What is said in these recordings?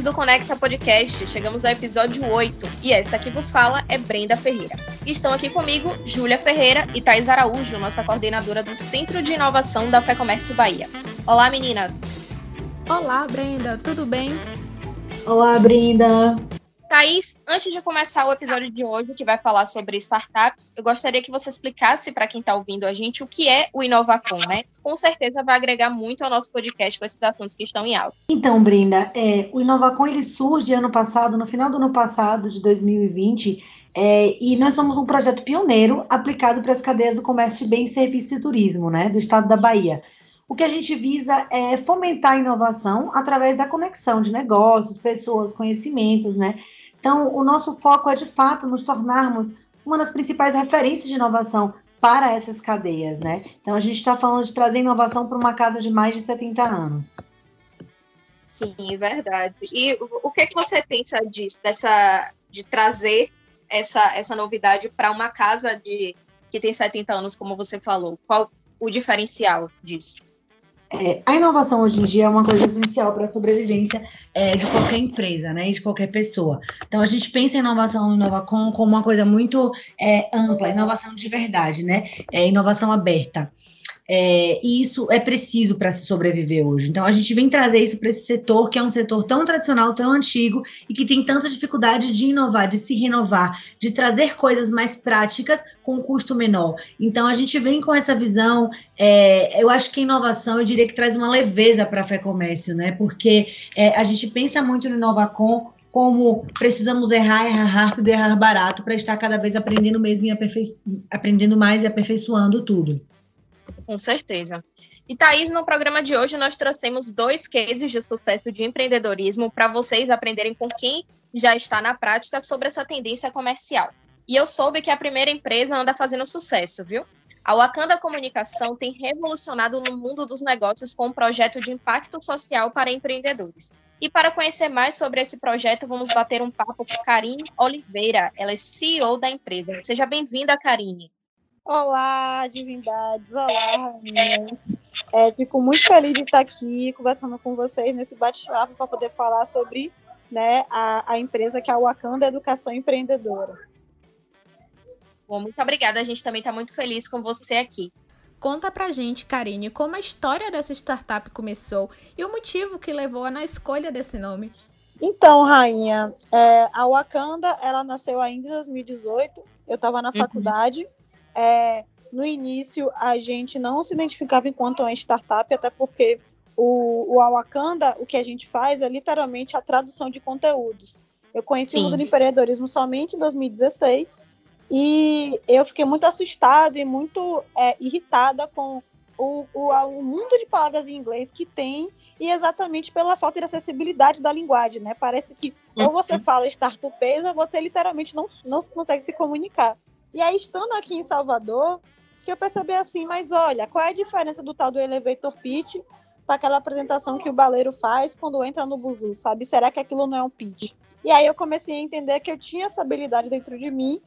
ouvintes do Conecta Podcast, chegamos ao episódio 8 e esta que vos fala é Brenda Ferreira. Estão aqui comigo Júlia Ferreira e Thais Araújo, nossa coordenadora do Centro de Inovação da Fé Comércio Bahia. Olá, meninas! Olá, Brenda, tudo bem? Olá, Brenda! Thaís, antes de começar o episódio de hoje, que vai falar sobre startups, eu gostaria que você explicasse para quem está ouvindo a gente o que é o Inovacom, né? Com certeza vai agregar muito ao nosso podcast com esses assuntos que estão em alta. Então, Brenda, é, o Inovacom ele surge ano passado, no final do ano passado, de 2020, é, e nós somos um projeto pioneiro aplicado para as cadeias do comércio de bens, serviços e turismo, né, do estado da Bahia. O que a gente visa é fomentar a inovação através da conexão de negócios, pessoas, conhecimentos, né? Então, o nosso foco é, de fato, nos tornarmos uma das principais referências de inovação para essas cadeias, né? Então, a gente está falando de trazer inovação para uma casa de mais de 70 anos. Sim, verdade. E o que, é que você pensa disso, dessa, de trazer essa, essa novidade para uma casa de que tem 70 anos, como você falou? Qual o diferencial disso? É, a inovação hoje em dia é uma coisa essencial para a sobrevivência é, de qualquer empresa, né, de qualquer pessoa. Então a gente pensa em inovação Inovacom como uma coisa muito é, ampla, inovação de verdade, né, é, inovação aberta. É, e isso é preciso para se sobreviver hoje. Então, a gente vem trazer isso para esse setor, que é um setor tão tradicional, tão antigo, e que tem tanta dificuldade de inovar, de se renovar, de trazer coisas mais práticas com custo menor. Então, a gente vem com essa visão. É, eu acho que a inovação, eu diria que traz uma leveza para a Fé Comércio, né? Porque é, a gente pensa muito no Inovacom como precisamos errar, errar rápido errar barato para estar cada vez aprendendo mesmo e aprendendo mais e aperfeiçoando tudo. Com certeza. E Thaís, no programa de hoje nós trouxemos dois cases de sucesso de empreendedorismo para vocês aprenderem com quem já está na prática sobre essa tendência comercial. E eu soube que a primeira empresa anda fazendo sucesso, viu? A Wakanda Comunicação tem revolucionado no mundo dos negócios com um projeto de impacto social para empreendedores. E para conhecer mais sobre esse projeto, vamos bater um papo com Karine Oliveira. Ela é CEO da empresa. Seja bem-vinda, Karine. Olá, divindades. Olá, rainhas. É, fico muito feliz de estar aqui conversando com vocês nesse bate-papo para poder falar sobre né, a, a empresa que é a Wakanda Educação Empreendedora. Bom, muito obrigada. A gente também está muito feliz com você aqui. Conta pra gente, Karine, como a história dessa startup começou e o motivo que levou na escolha desse nome. Então, rainha, é, a Wakanda, ela nasceu ainda em 2018. Eu estava na uhum. faculdade é, no início a gente não se identificava enquanto uma startup, até porque o, o Awakanda, o que a gente faz é literalmente a tradução de conteúdos. Eu conheci Sim. o mundo do empreendedorismo somente em 2016 e eu fiquei muito assustada e muito é, irritada com o, o, o, mundo de palavras em inglês que tem e exatamente pela falta de acessibilidade da linguagem, né? Parece que ou você uhum. fala startupês ou você literalmente não, não consegue se comunicar. E aí, estando aqui em Salvador, que eu percebi assim, mas olha, qual é a diferença do tal do elevator pitch para aquela apresentação que o baleiro faz quando entra no buzu, sabe? Será que aquilo não é um pitch? E aí eu comecei a entender que eu tinha essa habilidade dentro de mim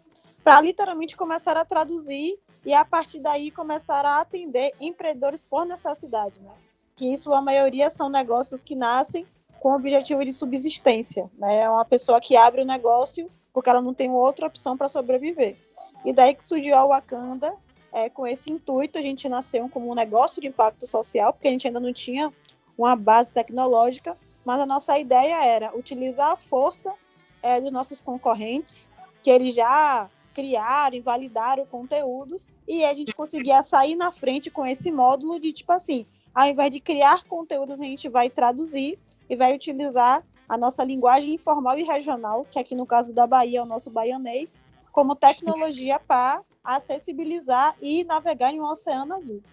para literalmente começar a traduzir e a partir daí começar a atender empreendedores por necessidade, né? Que isso a maioria são negócios que nascem com o objetivo de subsistência, né? É uma pessoa que abre o negócio porque ela não tem outra opção para sobreviver. E daí que surgiu a Wakanda, é, com esse intuito, a gente nasceu como um negócio de impacto social, porque a gente ainda não tinha uma base tecnológica, mas a nossa ideia era utilizar a força é, dos nossos concorrentes, que eles já criaram e validaram conteúdos, e a gente conseguia sair na frente com esse módulo de tipo assim, ao invés de criar conteúdos, a gente vai traduzir e vai utilizar a nossa linguagem informal e regional, que aqui no caso da Bahia é o nosso baianês, como tecnologia para acessibilizar e navegar em um oceano azul.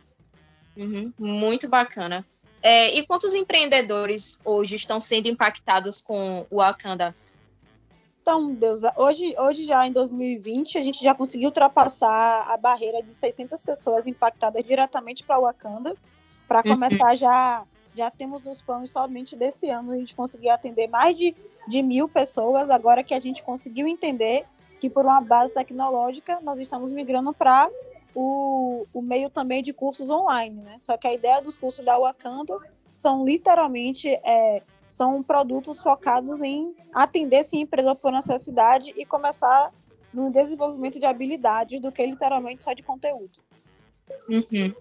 Uhum, muito bacana. É, e quantos empreendedores hoje estão sendo impactados com o Wakanda? Então, Deus, hoje, hoje já em 2020, a gente já conseguiu ultrapassar a barreira de 600 pessoas impactadas diretamente para o Wakanda. Para uhum. começar, já, já temos os planos somente desse ano, a gente conseguiu atender mais de, de mil pessoas, agora que a gente conseguiu entender que por uma base tecnológica nós estamos migrando para o, o meio também de cursos online, né? Só que a ideia dos cursos da Wakanda são literalmente é, são produtos focados em atender esse empreendedor por necessidade e começar no desenvolvimento de habilidades do que literalmente só de conteúdo. Uhum.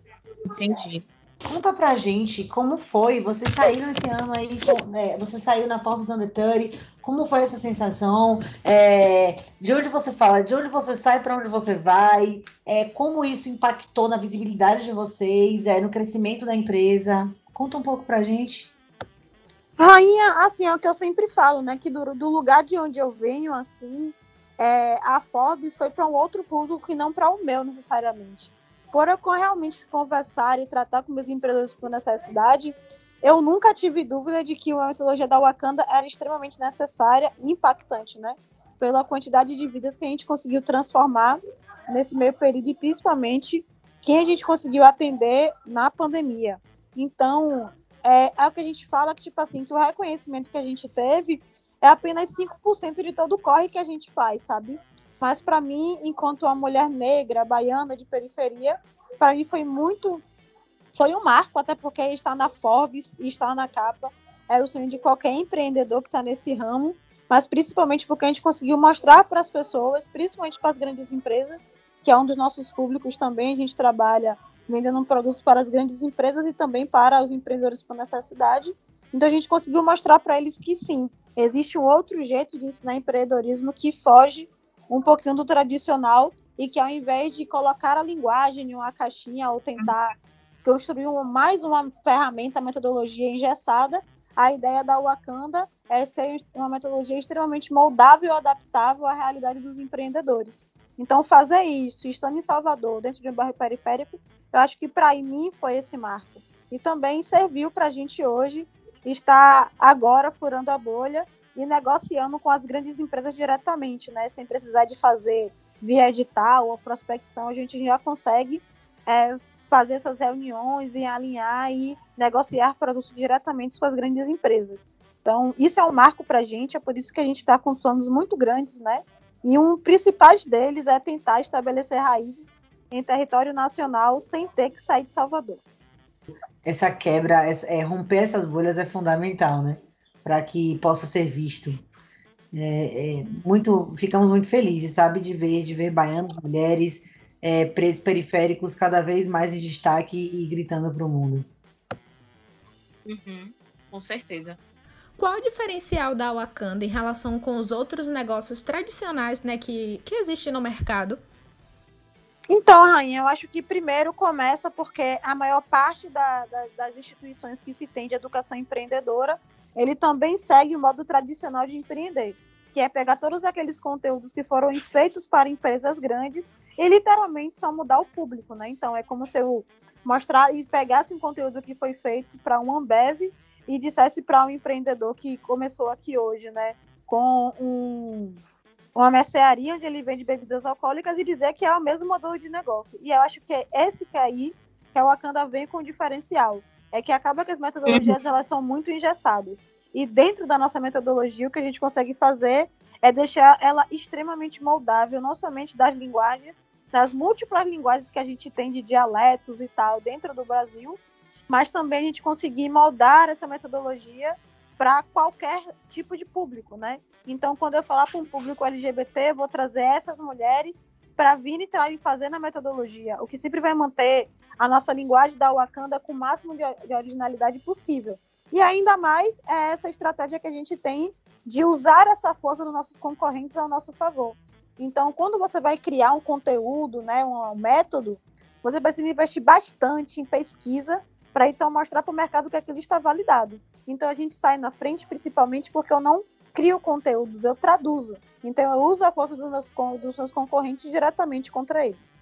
Entendi. Conta pra gente como foi você sair nesse ano aí, é, você saiu na Forbes Under 30, como foi essa sensação? É, de onde você fala, de onde você sai, para onde você vai? É, como isso impactou na visibilidade de vocês, é, no crescimento da empresa? Conta um pouco pra gente. Rainha, assim, é o que eu sempre falo, né? Que do, do lugar de onde eu venho, assim, é, a Forbes foi para um outro público e não para o meu necessariamente. Por eu realmente conversar e tratar com meus empreendedores por necessidade, eu nunca tive dúvida de que a metodologia da Wakanda era extremamente necessária e impactante, né? Pela quantidade de vidas que a gente conseguiu transformar nesse meio período e principalmente quem a gente conseguiu atender na pandemia. Então, é, é o que a gente fala que, tipo assim, que o reconhecimento que a gente teve é apenas 5% de todo o corre que a gente faz, sabe? Mas para mim, enquanto uma mulher negra, baiana, de periferia, para mim foi muito. Foi um marco, até porque estar na Forbes e estar na capa é o sonho de qualquer empreendedor que está nesse ramo, mas principalmente porque a gente conseguiu mostrar para as pessoas, principalmente para as grandes empresas, que é um dos nossos públicos também, a gente trabalha vendendo produtos para as grandes empresas e também para os empreendedores por necessidade. Então a gente conseguiu mostrar para eles que sim, existe um outro jeito de ensinar empreendedorismo que foge um pouquinho do tradicional e que ao invés de colocar a linguagem em uma caixinha ou tentar construir mais uma ferramenta, metodologia engessada, a ideia da Wakanda é ser uma metodologia extremamente moldável e adaptável à realidade dos empreendedores. Então, fazer isso, estando em Salvador, dentro de um bairro periférico, eu acho que para mim foi esse marco. E também serviu para a gente hoje estar agora furando a bolha e negociando com as grandes empresas diretamente, né? Sem precisar de fazer via edital ou prospecção, a gente já consegue é, fazer essas reuniões e alinhar e negociar produtos diretamente com as grandes empresas. Então, isso é um marco para a gente, é por isso que a gente está com planos muito grandes, né? E um principais deles é tentar estabelecer raízes em território nacional sem ter que sair de Salvador. Essa quebra, é, romper essas bolhas é fundamental, né? Para que possa ser visto. É, é, muito, ficamos muito felizes, sabe, de ver, de ver baianos, mulheres, é, pretos periféricos cada vez mais em destaque e gritando para o mundo. Uhum, com certeza. Qual o diferencial da Wakanda em relação com os outros negócios tradicionais né, que, que existem no mercado? Então, Rainha, eu acho que primeiro começa porque a maior parte da, da, das instituições que se tem de educação empreendedora, ele também segue o modo tradicional de empreender, que é pegar todos aqueles conteúdos que foram feitos para empresas grandes e literalmente só mudar o público, né? Então, é como se eu mostrar e pegasse um conteúdo que foi feito para um Ambev e dissesse para um empreendedor que começou aqui hoje, né, com um uma mercearia onde ele vende bebidas alcoólicas e dizer que é o mesmo modelo de negócio. E eu acho que é esse que aí que a Wakanda vem com diferencial. É que acaba que as metodologias elas são muito engessadas. E dentro da nossa metodologia, o que a gente consegue fazer é deixar ela extremamente moldável, não somente das linguagens, das múltiplas linguagens que a gente tem de dialetos e tal dentro do Brasil, mas também a gente conseguir moldar essa metodologia para qualquer tipo de público, né? Então, quando eu falar para um público LGBT, eu vou trazer essas mulheres para vir e fazer na metodologia, o que sempre vai manter a nossa linguagem da Wakanda com o máximo de, de originalidade possível. E ainda mais é essa estratégia que a gente tem de usar essa força dos nossos concorrentes ao nosso favor. Então, quando você vai criar um conteúdo, né, um, um método, você precisa investir bastante em pesquisa para então mostrar para o mercado que aquilo está validado. Então a gente sai na frente principalmente porque eu não crio conteúdos, eu traduzo. Então eu uso a força dos meus, dos meus concorrentes diretamente contra eles.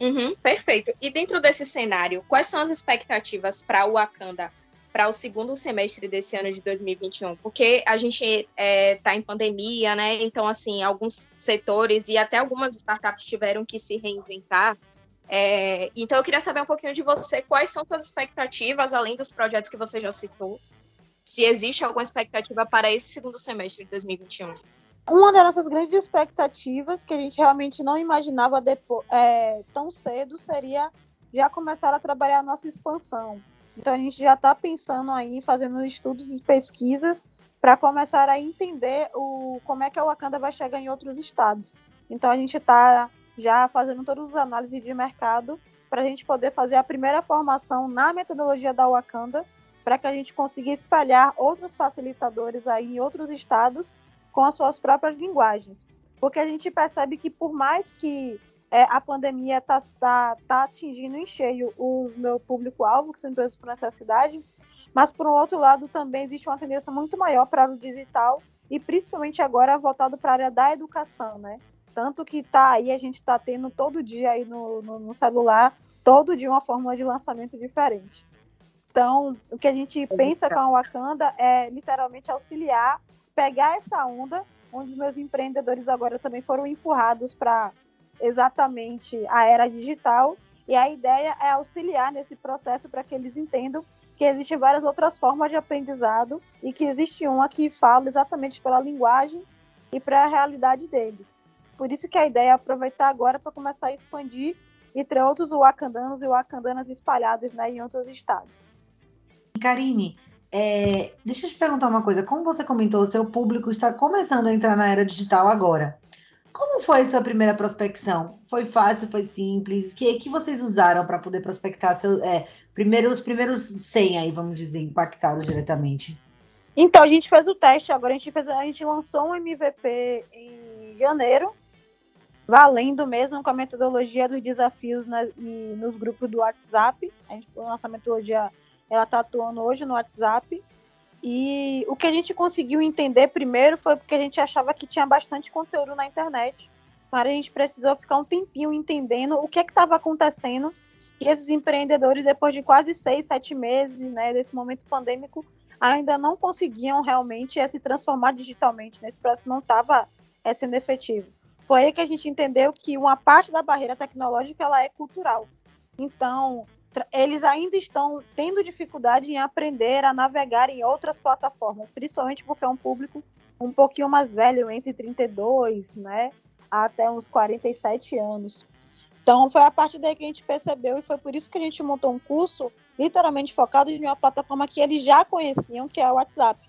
Uhum, perfeito. E dentro desse cenário, quais são as expectativas para o Wakanda para o segundo semestre desse ano de 2021? Porque a gente está é, tá em pandemia, né? Então, assim, alguns setores e até algumas startups tiveram que se reinventar. É, então, eu queria saber um pouquinho de você, quais são suas expectativas, além dos projetos que você já citou, se existe alguma expectativa para esse segundo semestre de 2021. Uma das nossas grandes expectativas, que a gente realmente não imaginava depois, é, tão cedo, seria já começar a trabalhar a nossa expansão. Então a gente já está pensando aí, fazendo estudos e pesquisas para começar a entender o, como é que a Wakanda vai chegar em outros estados. Então a gente está já fazendo todas as análises de mercado para a gente poder fazer a primeira formação na metodologia da Wakanda, para que a gente consiga espalhar outros facilitadores aí em outros estados com as suas próprias linguagens. Porque a gente percebe que por mais que é, a pandemia está tá, tá atingindo em cheio o meu público-alvo, que são empresas por necessidade, mas, por um outro lado, também existe uma tendência muito maior para o digital e, principalmente agora, voltado para a área da educação, né? Tanto que tá aí, a gente está tendo todo dia aí no, no, no, celular, todo dia uma fórmula de lançamento diferente. Então, o que a gente pensa com a Wakanda é literalmente auxiliar, pegar essa onda, onde os meus empreendedores agora também foram empurrados para exatamente a era digital. E a ideia é auxiliar nesse processo para que eles entendam que existem várias outras formas de aprendizado e que existe uma que fala exatamente pela linguagem e para a realidade deles. Por isso que a ideia é aproveitar agora para começar a expandir entre outros wakandanos e wakandanas espalhados né, em outros estados. Karine, é, deixa eu te perguntar uma coisa. Como você comentou, o seu público está começando a entrar na era digital agora. Como foi a sua primeira prospecção? Foi fácil, foi simples? O que, que vocês usaram para poder prospectar seu, é, primeiro, os primeiros 100 aí, vamos dizer, impactados diretamente? Então, a gente fez o teste agora, a gente, fez, a gente lançou um MVP em janeiro, valendo mesmo com a metodologia dos desafios na, e nos grupos do WhatsApp. A, gente, a nossa metodologia ela está atuando hoje no WhatsApp. E o que a gente conseguiu entender primeiro foi porque a gente achava que tinha bastante conteúdo na internet, mas a gente precisou ficar um tempinho entendendo o que é estava acontecendo. E esses empreendedores, depois de quase seis, sete meses, né, desse momento pandêmico, ainda não conseguiam realmente se transformar digitalmente. Né? processo não estava é, sendo efetivo. Foi aí que a gente entendeu que uma parte da barreira tecnológica ela é cultural. Então, eles ainda estão tendo dificuldade em aprender a navegar em outras plataformas, principalmente porque é um público um pouquinho mais velho, entre 32, né, até uns 47 anos. Então, foi a partir daí que a gente percebeu e foi por isso que a gente montou um curso literalmente focado em uma plataforma que eles já conheciam, que é o WhatsApp.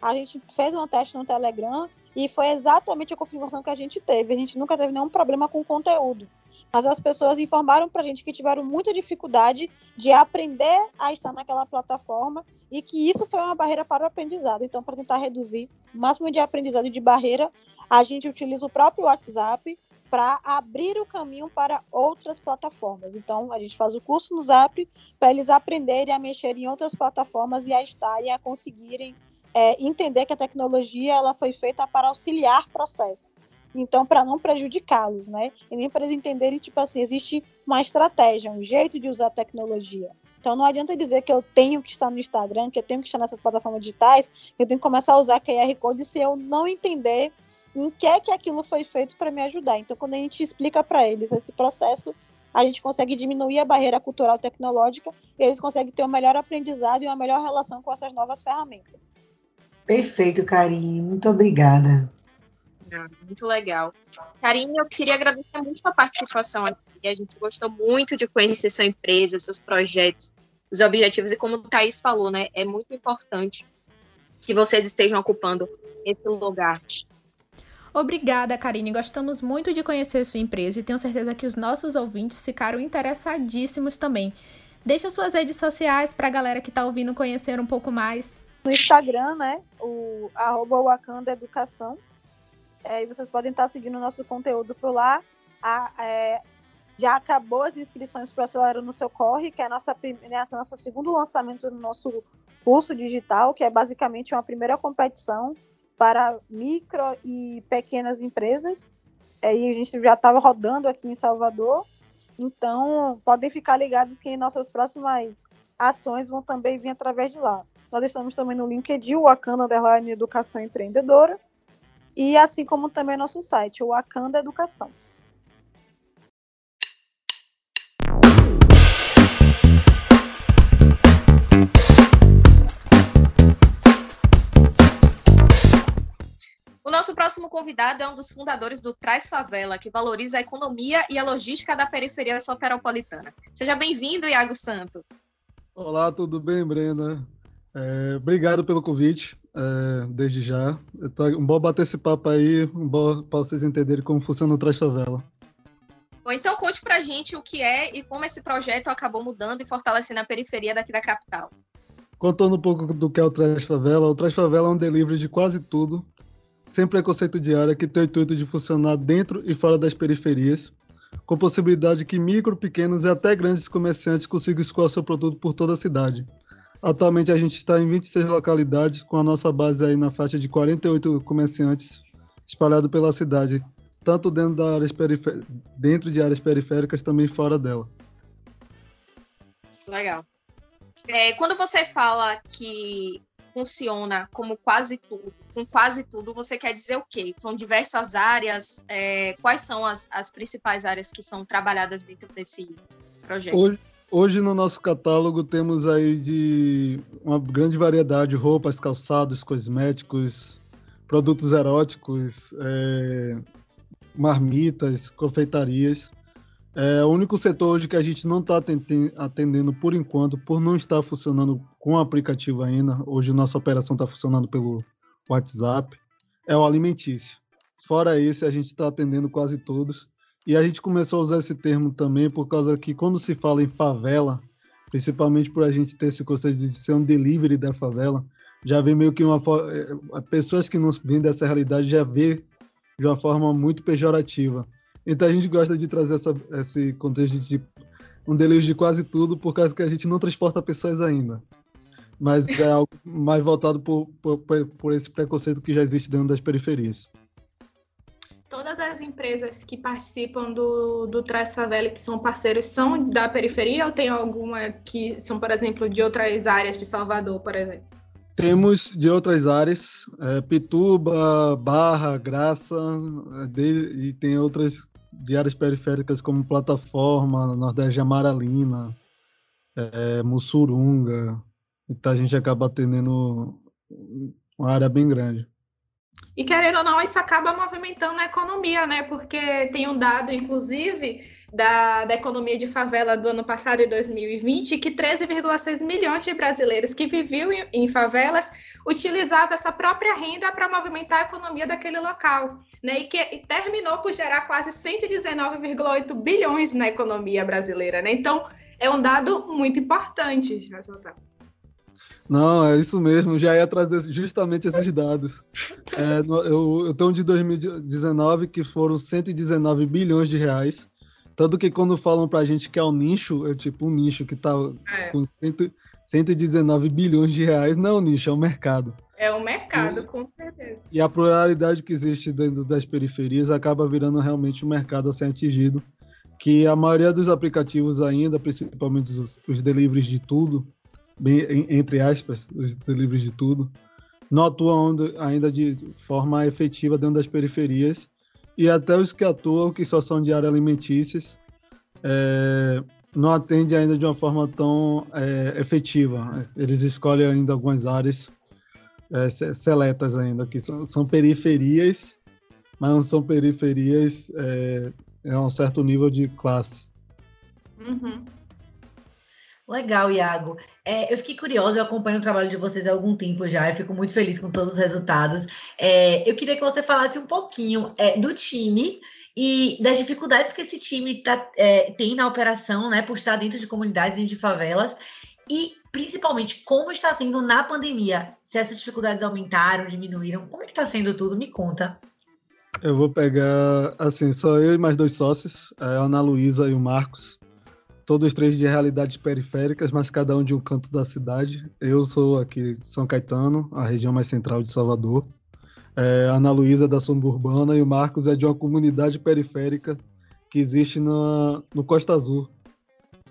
A gente fez um teste no Telegram e foi exatamente a confirmação que a gente teve. A gente nunca teve nenhum problema com o conteúdo mas as pessoas informaram para a gente que tiveram muita dificuldade de aprender a estar naquela plataforma e que isso foi uma barreira para o aprendizado. Então, para tentar reduzir o máximo de aprendizado e de barreira, a gente utiliza o próprio WhatsApp para abrir o caminho para outras plataformas. Então, a gente faz o curso no Zap para eles aprenderem a mexer em outras plataformas e a estarem, a conseguirem é, entender que a tecnologia ela foi feita para auxiliar processos então, para não prejudicá-los, né? E nem para eles entenderem, tipo assim, existe uma estratégia, um jeito de usar a tecnologia. Então, não adianta dizer que eu tenho que estar no Instagram, que eu tenho que estar nessas plataformas digitais, que eu tenho que começar a usar QR Code se eu não entender em que é que aquilo foi feito para me ajudar. Então, quando a gente explica para eles esse processo, a gente consegue diminuir a barreira cultural tecnológica e eles conseguem ter um melhor aprendizado e uma melhor relação com essas novas ferramentas. Perfeito, Karine. Muito obrigada. Muito legal. Karine, eu queria agradecer muito a participação aqui. A gente gostou muito de conhecer sua empresa, seus projetos, os objetivos. E como o Thaís falou, né? É muito importante que vocês estejam ocupando esse lugar. Obrigada, Karine. Gostamos muito de conhecer sua empresa e tenho certeza que os nossos ouvintes ficaram interessadíssimos também. Deixa suas redes sociais para a galera que está ouvindo conhecer um pouco mais. No Instagram, né? O arroba Wakanda Educação. É, e vocês podem estar seguindo o nosso conteúdo por lá. A, é, já acabou as inscrições para o Acelero no Seu Corre, que é a nossa, né, segundo lançamento do nosso curso digital, que é basicamente uma primeira competição para micro e pequenas empresas. É, e a gente já estava rodando aqui em Salvador. Então, podem ficar ligados que nossas próximas ações vão também vir através de lá. Nós estamos também no LinkedIn, Wakanda Underline Educação Empreendedora e assim como também nosso site, o Wakanda Educação. O nosso próximo convidado é um dos fundadores do Traz Favela, que valoriza a economia e a logística da periferia soteropolitana. Seja bem-vindo, Iago Santos. Olá, tudo bem, Brenda? É, obrigado pelo convite, é, desde já. Tô, um bom bater esse papo aí, um bom para vocês entenderem como funciona o Favela. Bom, então conte pra gente o que é e como esse projeto acabou mudando e fortalecendo a periferia daqui da capital. Contando um pouco do que é o Trás Favela, o Trás Favela é um delivery de quase tudo, sem preconceito de área, que tem o intuito de funcionar dentro e fora das periferias, com possibilidade que micro, pequenos e até grandes comerciantes consigam escoar seu produto por toda a cidade. Atualmente a gente está em 26 localidades, com a nossa base aí na faixa de 48 comerciantes espalhados pela cidade, tanto dentro, da áreas dentro de áreas periféricas, também fora dela. Legal. É, quando você fala que funciona como quase tudo, com quase tudo, você quer dizer o quê? São diversas áreas? É, quais são as, as principais áreas que são trabalhadas dentro desse projeto? Hoje, hoje no nosso catálogo temos aí de uma grande variedade, roupas, calçados, cosméticos, produtos eróticos, é, marmitas, confeitarias. É o único setor hoje que a gente não está atendendo por enquanto, por não estar funcionando com o aplicativo ainda. Hoje nossa operação está funcionando pelo WhatsApp. É o alimentício. Fora esse, a gente está atendendo quase todos. E a gente começou a usar esse termo também por causa que quando se fala em favela, principalmente por a gente ter esse conceito de ser um delivery da favela, já vem meio que uma é, pessoas que não vêm dessa realidade já vê de uma forma muito pejorativa. Então a gente gosta de trazer essa, esse contexto de um delírio de quase tudo, por causa que a gente não transporta pessoas ainda. Mas é algo mais voltado por, por, por esse preconceito que já existe dentro das periferias. As empresas que participam do, do Traz Favela que são parceiros são da periferia ou tem alguma que são, por exemplo, de outras áreas de Salvador, por exemplo? Temos de outras áreas, é, Pituba, Barra, Graça, é, de, e tem outras de áreas periféricas como Plataforma, Nordeste Amaralina, é, Mussurunga. Então a gente acaba atendendo uma área bem grande. E querendo ou não, isso acaba movimentando a economia, né? Porque tem um dado, inclusive, da, da economia de favela do ano passado, de 2020, que 13,6 milhões de brasileiros que viviam em, em favelas utilizavam essa própria renda para movimentar a economia daquele local, né? E que e terminou por gerar quase 119,8 bilhões na economia brasileira, né? Então, é um dado muito importante ressaltar. Não, é isso mesmo, já ia trazer justamente esses dados. É, eu, eu tenho de 2019 que foram 119 bilhões de reais tanto que quando falam pra gente que é um nicho, é tipo um nicho que tá é. com cento, 119 bilhões de reais, não é um nicho, é um mercado. É um mercado, e, com certeza. E a pluralidade que existe dentro das periferias acaba virando realmente um mercado a ser atingido, que a maioria dos aplicativos ainda, principalmente os, os deliveries de tudo, bem, entre aspas, os deliveries de tudo, não atuam ainda de forma efetiva dentro das periferias e até os que atuam, que só são de área alimentícias, é, não atendem ainda de uma forma tão é, efetiva. Eles escolhem ainda algumas áreas é, seletas ainda, que são, são, periferias, mas não são periferias é, a um certo nível de classe. Uhum. Legal, Iago. É, eu fiquei curiosa, eu acompanho o trabalho de vocês há algum tempo já, eu fico muito feliz com todos os resultados. É, eu queria que você falasse um pouquinho é, do time e das dificuldades que esse time tá, é, tem na operação, né, por estar dentro de comunidades, dentro de favelas, e principalmente como está sendo na pandemia. Se essas dificuldades aumentaram, diminuíram, como é que está sendo tudo? Me conta. Eu vou pegar, assim, só eu e mais dois sócios, a Ana Luísa e o Marcos todos três de realidades periféricas, mas cada um de um canto da cidade. Eu sou aqui de São Caetano, a região mais central de Salvador. É, Ana Luísa é da suburbana e o Marcos é de uma comunidade periférica que existe na, no Costa Azul.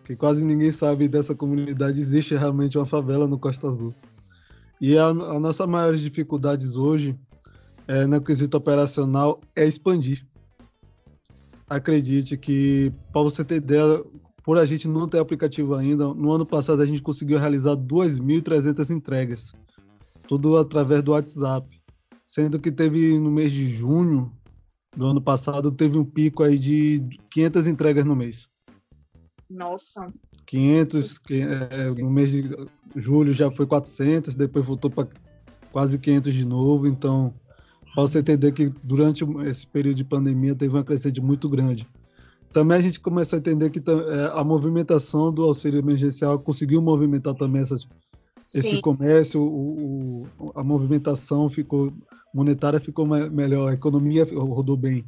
Que quase ninguém sabe dessa comunidade, existe realmente uma favela no Costa Azul. E a, a nossa maior dificuldades hoje, é, no quesito operacional, é expandir. Acredite que, para você ter ideia, por a gente não ter aplicativo ainda, no ano passado a gente conseguiu realizar 2.300 entregas, tudo através do WhatsApp. Sendo que teve no mês de junho do ano passado, teve um pico aí de 500 entregas no mês. Nossa. 500, que, é, no mês de julho já foi 400, depois voltou para quase 500 de novo. Então, para você entender que durante esse período de pandemia teve uma crescente muito grande. Também a gente começou a entender que é, a movimentação do auxílio emergencial conseguiu movimentar também essas, esse comércio, o, o, a movimentação ficou monetária ficou melhor, a economia rodou bem.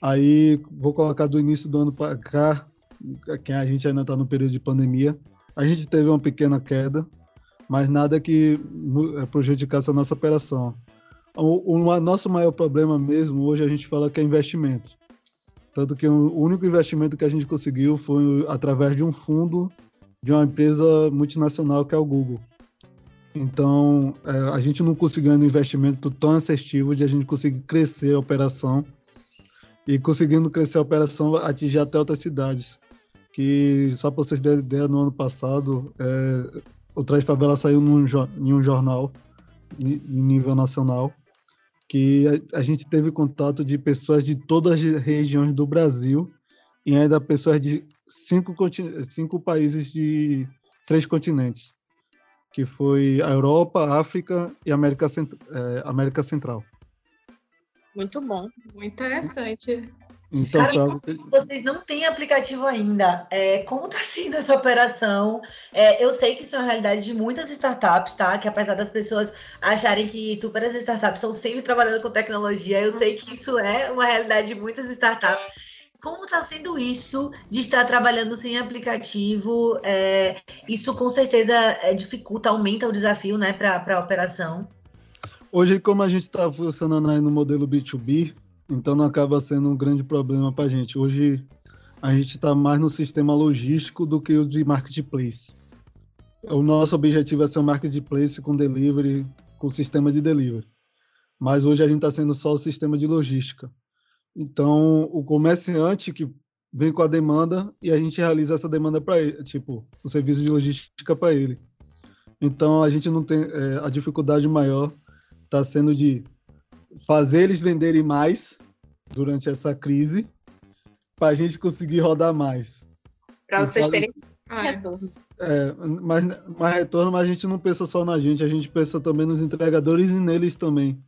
Aí vou colocar do início do ano para cá, que a gente ainda está no período de pandemia, a gente teve uma pequena queda, mas nada que é, prejudicasse a nossa operação. O, o, nosso maior problema mesmo hoje a gente fala que é investimento. Tanto que o único investimento que a gente conseguiu foi através de um fundo de uma empresa multinacional que é o Google. Então, é, a gente não conseguiu um investimento tão assertivo de a gente conseguir crescer a operação e conseguindo crescer a operação atingir até outras cidades. Que, só para vocês terem ideia, no ano passado, é, o Traz Favela saiu num, em um jornal em nível nacional que a, a, gente teve contato de pessoas de todas as regiões do Brasil e ainda pessoas de cinco, cinco países de três continentes que foi a Europa, África e América, Cent é, América Central. Muito bom, muito interessante. Então, Cara, que... vocês não têm aplicativo ainda. É, como está sendo essa operação? É, eu sei que isso é uma realidade de muitas startups, tá? Que apesar das pessoas acharem que super as startups estão sempre trabalhando com tecnologia, eu sei que isso é uma realidade de muitas startups. Como está sendo isso de estar trabalhando sem aplicativo? É, isso com certeza é, dificulta, aumenta o desafio né, para a operação. Hoje, como a gente está funcionando aí no modelo B2B, então não acaba sendo um grande problema para a gente. Hoje a gente está mais no sistema logístico do que o de marketplace. O nosso objetivo é ser um marketplace com delivery, com sistema de delivery. Mas hoje a gente está sendo só o sistema de logística. Então, o comerciante que vem com a demanda e a gente realiza essa demanda para ele, tipo, o serviço de logística para ele. Então, a gente não tem é, a dificuldade maior está sendo de fazer eles venderem mais durante essa crise para a gente conseguir rodar mais. Para vocês terem ah, retorno. É, mas, mais retorno, mas a gente não pensa só na gente, a gente pensa também nos entregadores e neles também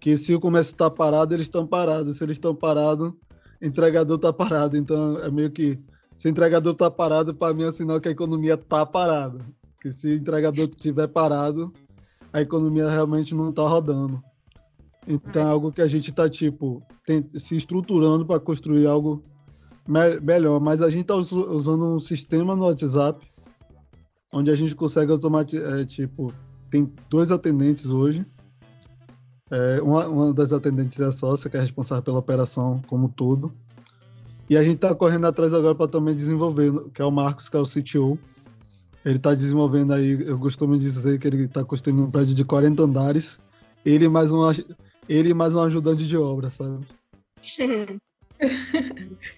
que se o comércio está parado, eles estão parados. Se eles estão parados, entregador está parado. Então é meio que se o entregador está parado, para mim é sinal que a economia está parada. Que se o entregador estiver parado, a economia realmente não está rodando. Então é algo que a gente está tipo tem, se estruturando para construir algo me melhor. Mas a gente está usando um sistema no WhatsApp onde a gente consegue automatizar, é, tipo, tem dois atendentes hoje é, uma, uma, das atendentes é a sócia, que é responsável pela operação como todo. E a gente está correndo atrás agora para também desenvolver, que é o Marcos, que é o CTO. Ele está desenvolvendo aí, eu costumo dizer que ele está construindo um prédio de 40 andares. Ele mais um, ele mais um ajudante de obra, sabe?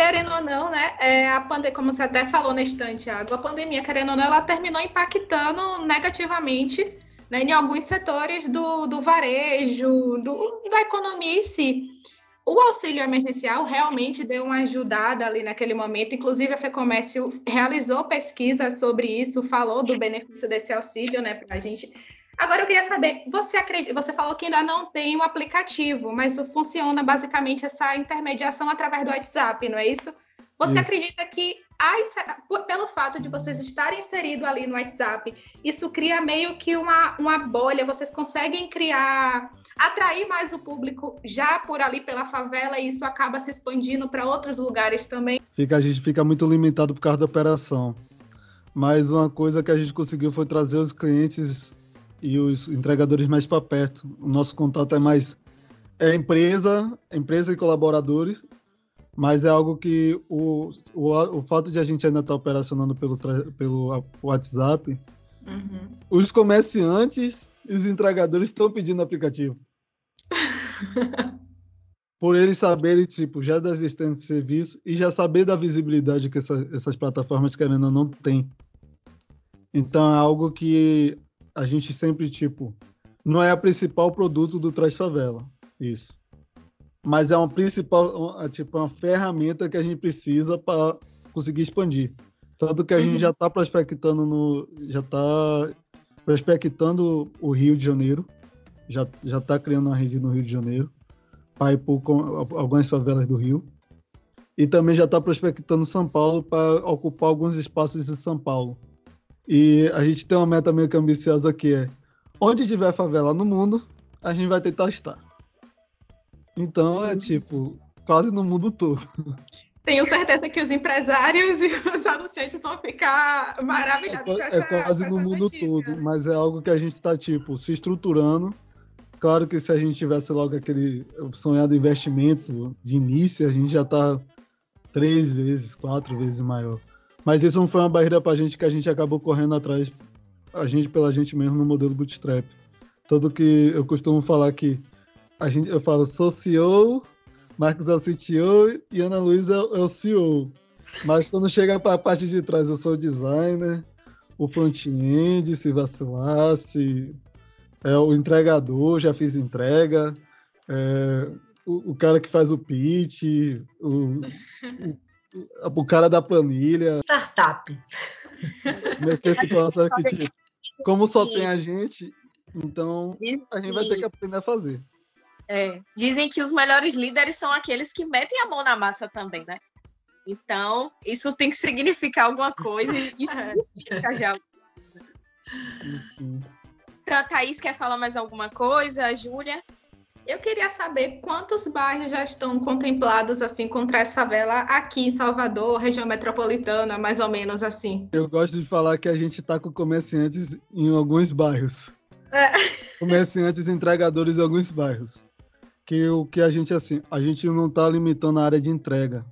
querendo ou não, né? É, a pandemia, como você até falou na estante, a pandemia, querendo ou não, ela terminou impactando negativamente né, em alguns setores do, do varejo, do, da economia em si. O auxílio emergencial realmente deu uma ajudada ali naquele momento. Inclusive, a FEComércio realizou pesquisa sobre isso, falou do benefício desse auxílio né, para a gente. Agora, eu queria saber, você acredita, você falou que ainda não tem um aplicativo, mas funciona basicamente essa intermediação através do WhatsApp, não é isso? Você isso. acredita que pelo fato de vocês estarem inseridos ali no WhatsApp, isso cria meio que uma, uma bolha, vocês conseguem criar, atrair mais o público já por ali pela favela e isso acaba se expandindo para outros lugares também? Fica, a gente fica muito limitado por causa da operação. Mas uma coisa que a gente conseguiu foi trazer os clientes e os entregadores mais para perto. O nosso contato é mais é empresa, empresa e colaboradores mas é algo que o, o, o fato de a gente ainda estar tá operacionando pelo, pelo WhatsApp, uhum. os comerciantes e os entregadores estão pedindo aplicativo. Por eles saberem, tipo, já da existência de serviço e já saber da visibilidade que essa, essas plataformas, querendo ou não, têm. Então, é algo que a gente sempre, tipo, não é a principal produto do Traz Favela. Isso mas é uma principal, uma, tipo, uma ferramenta que a gente precisa para conseguir expandir. Tanto que a uhum. gente já está prospectando no. Já está prospectando o Rio de Janeiro. Já, já está criando uma rede no Rio de Janeiro. Para ir por algumas favelas do Rio. E também já está prospectando São Paulo para ocupar alguns espaços de São Paulo. E a gente tem uma meta meio que ambiciosa que é onde tiver favela no mundo, a gente vai tentar estar. Então é tipo, quase no mundo todo. Tenho certeza que os empresários e os anunciantes vão ficar maravilhados é, com essa É quase no mundo notícia. todo, mas é algo que a gente está, tipo, se estruturando. Claro que se a gente tivesse logo aquele sonhado investimento de início, a gente já está três vezes, quatro vezes maior. Mas isso não foi uma barreira para a gente que a gente acabou correndo atrás, a gente pela gente mesmo no modelo Bootstrap. Tanto que eu costumo falar que a gente, eu falo, sou CEO, Marcos é o CTO e Ana Luísa é o CEO. Mas quando chega para a parte de trás, eu sou o designer, o front-end, se vacilasse, é, o entregador, já fiz entrega, é, o, o, cara que faz o pitch, o, o o cara da planilha. Startup. Meio que esse processo que, tipo, como só tem a gente, então a gente vai ter que aprender a fazer. É. Dizem que os melhores líderes são aqueles que metem a mão na massa também, né? Então, isso tem que significar alguma coisa e isso significa já. Então, a Thaís quer falar mais alguma coisa? A Júlia? Eu queria saber quantos bairros já estão contemplados assim com Trás Favela aqui em Salvador, região metropolitana, mais ou menos assim. Eu gosto de falar que a gente está com comerciantes em alguns bairros. É. Comerciantes entregadores em alguns bairros. Que o que a gente assim, a gente não está limitando a área de entrega.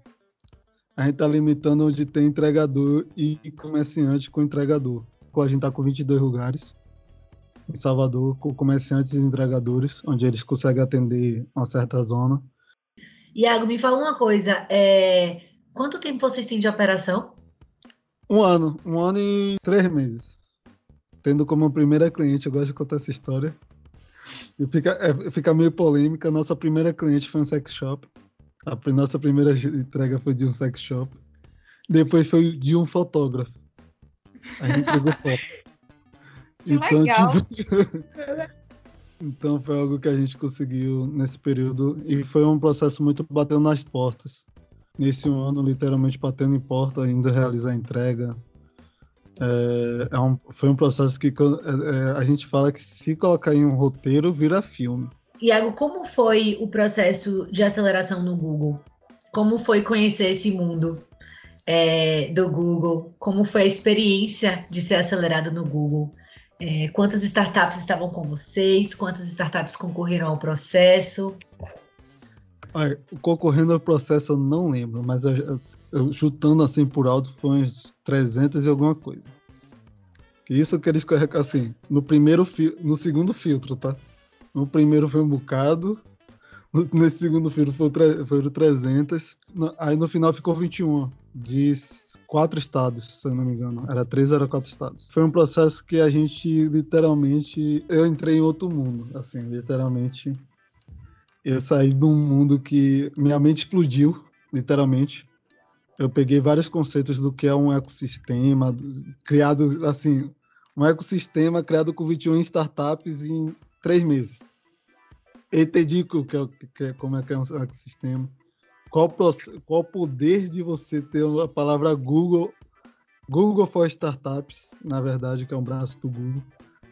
A gente está limitando onde tem entregador e comerciante com entregador. A gente está com 22 lugares em Salvador com comerciantes e entregadores, onde eles conseguem atender uma certa zona. Iago, me fala uma coisa, é... quanto tempo vocês têm de operação? Um ano, um ano e três meses. Tendo como primeira cliente, eu gosto de contar essa história. E fica, é, fica meio polêmica, nossa primeira cliente foi um sex shop. A nossa primeira entrega foi de um sex shop. Depois foi de um fotógrafo. A gente entregou fotos. Que então, legal. Tipo... então foi algo que a gente conseguiu nesse período e foi um processo muito batendo nas portas. Nesse ano, literalmente batendo em porta, ainda realizar a entrega. É, é um, foi um processo que é, é, a gente fala que se colocar em um roteiro, vira filme. Iago, como foi o processo de aceleração no Google? Como foi conhecer esse mundo é, do Google? Como foi a experiência de ser acelerado no Google? É, quantas startups estavam com vocês? Quantas startups concorreram ao processo? Olha, concorrendo ao processo eu não lembro, mas eu, eu, chutando assim por alto foi uns 300 e alguma coisa. Isso que eles colocam assim, no primeiro no segundo filtro, tá? No primeiro foi um bocado, nesse segundo filtro foi, foi 300, aí no final ficou 21 de quatro estados, se eu não me engano. Era três ou era quatro estados. Foi um processo que a gente literalmente. Eu entrei em outro mundo, assim, literalmente. Eu saí de um mundo que minha mente explodiu, literalmente. Eu peguei vários conceitos do que é um ecossistema, criado, assim, um ecossistema criado com 21 startups em três meses. Entendi que é, é, como é que é um ecossistema qual, qual o poder de você ter a palavra Google, Google for Startups, na verdade, que é um braço do Google,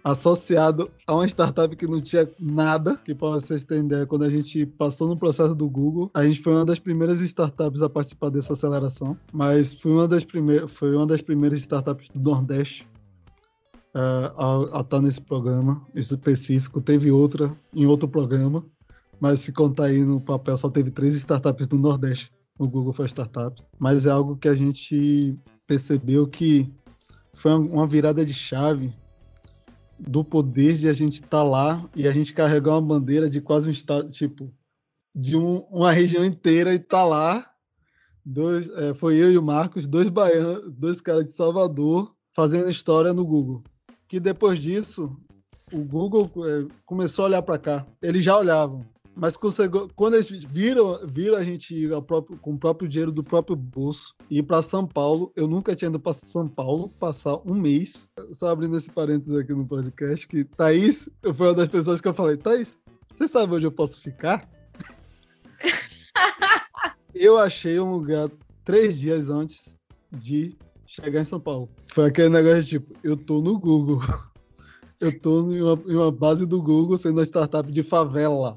associado a uma startup que não tinha nada, que para vocês terem ideia, quando a gente passou no processo do Google, a gente foi uma das primeiras startups a participar dessa aceleração, mas foi uma das, primeiras, foi uma das primeiras startups do Nordeste a, a estar nesse programa específico. Teve outra em outro programa, mas se contar aí no papel, só teve três startups do Nordeste no Google for Startups. Mas é algo que a gente percebeu que foi uma virada de chave do poder de a gente estar tá lá e a gente carregar uma bandeira de quase um estado, tipo, de um, uma região inteira e estar tá lá. Dois, é, foi eu e o Marcos, dois baianos, dois caras de Salvador, fazendo história no Google. Que depois disso, o Google é, começou a olhar para cá. Eles já olhavam, Mas conseguiu, quando eles viram, viram a gente ir próprio, com o próprio dinheiro do próprio bolso ir para São Paulo, eu nunca tinha ido para São Paulo passar um mês. Só abrindo esse parênteses aqui no podcast, que Thaís foi uma das pessoas que eu falei: Thaís, você sabe onde eu posso ficar? eu achei um lugar três dias antes de chegar em São Paulo. Foi aquele negócio de tipo: eu tô no Google. Eu tô em uma, em uma base do Google sendo uma startup de favela.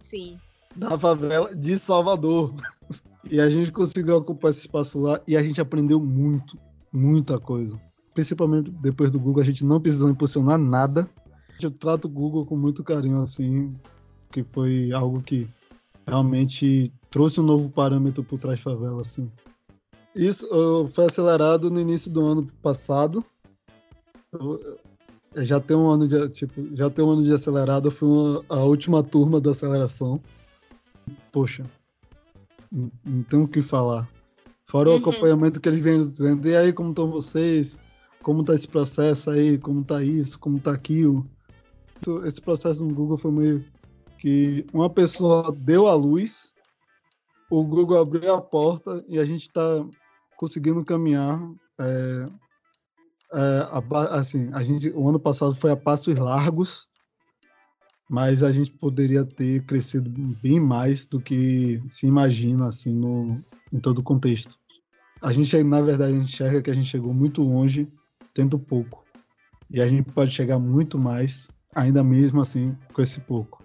Sim. Da favela de Salvador. E a gente conseguiu ocupar esse espaço lá e a gente aprendeu muito, muita coisa. Principalmente depois do Google, a gente não precisou impulsionar nada. Eu trato o Google com muito carinho, assim, que foi algo que realmente trouxe um novo parâmetro por trás favela, assim. Isso uh, foi acelerado no início do ano passado. Eu, já tem um ano de tipo, já tem um ano de acelerado, eu fui uma, a última turma da aceleração. Poxa, não, não tem o que falar. Fora uhum. o acompanhamento que eles vêm dizendo, e aí como estão vocês? Como tá esse processo aí? Como tá isso? Como tá aquilo? Esse processo no Google foi meio que uma pessoa deu a luz, o Google abriu a porta e a gente está conseguindo caminhar é, é, a, assim, a gente, o ano passado foi a passos largos, mas a gente poderia ter crescido bem mais do que se imagina assim no, em todo o contexto. A gente, na verdade, enxerga que a gente chegou muito longe, tendo pouco. E a gente pode chegar muito mais, ainda mesmo assim, com esse pouco.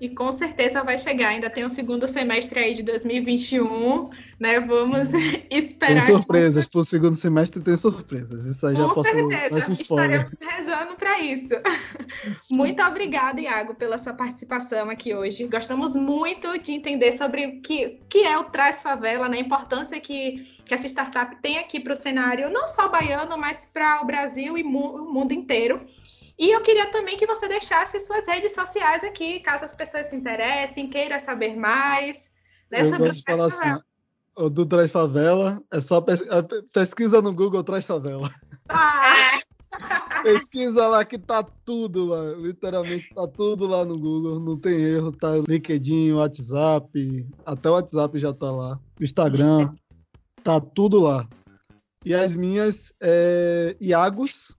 E com certeza vai chegar. Ainda tem o segundo semestre aí de 2021, né? Vamos esperar. Tem surpresas. Para o segundo semestre tem surpresas. Isso aí com já posso certeza. Estaremos rezando para isso. Muito obrigada, Iago, pela sua participação aqui hoje. Gostamos muito de entender sobre o que, que é o Traz Favela, né? a importância que, que essa startup tem aqui para o cenário, não só baiano, mas para o Brasil e mu o mundo inteiro. E eu queria também que você deixasse suas redes sociais aqui, caso as pessoas se interessem, queiram saber mais né, sobre o Favela. Assim, o do Traz Favela é só pes é, pesquisa no Google Traz Favela. Ah! Pesquisa lá que tá tudo lá, literalmente tá tudo lá no Google, não tem erro, tá LinkedIn, WhatsApp, até o WhatsApp já tá lá, Instagram, tá tudo lá. E as minhas é Iagos,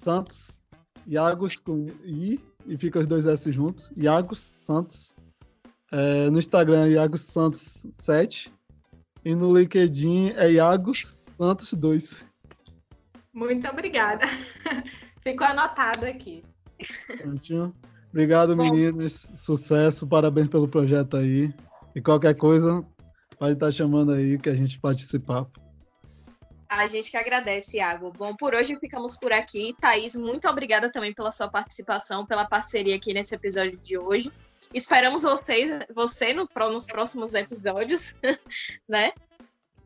Santos, Iagos com I, e fica os dois S juntos, Iagos Santos. É, no Instagram é Iagos Santos 7. E no LinkedIn é Iagos Santos 2. Muito obrigada. Ficou anotado aqui. Prontinho. Obrigado, Bom. meninas. Sucesso, parabéns pelo projeto aí. E qualquer coisa, pode estar chamando aí que a gente participar. A gente que agradece, Iago. Bom, por hoje ficamos por aqui. Thaís, muito obrigada também pela sua participação, pela parceria aqui nesse episódio de hoje. Esperamos vocês, você no, nos próximos episódios, né?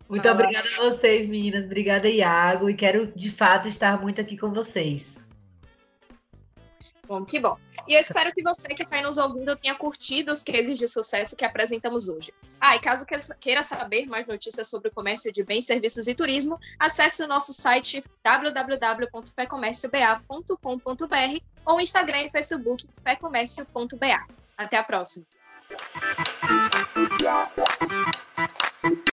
Muito obrigada a vocês, meninas. Obrigada, Iago. E quero, de fato, estar muito aqui com vocês. Bom, que bom. E eu espero que você que está nos ouvindo tenha curtido os cases de sucesso que apresentamos hoje. Ah, e caso queira saber mais notícias sobre o comércio de bens, serviços e turismo, acesse o nosso site www.fecomércioba.com.br ou Instagram e Facebook fecomércio.ba. Até a próxima!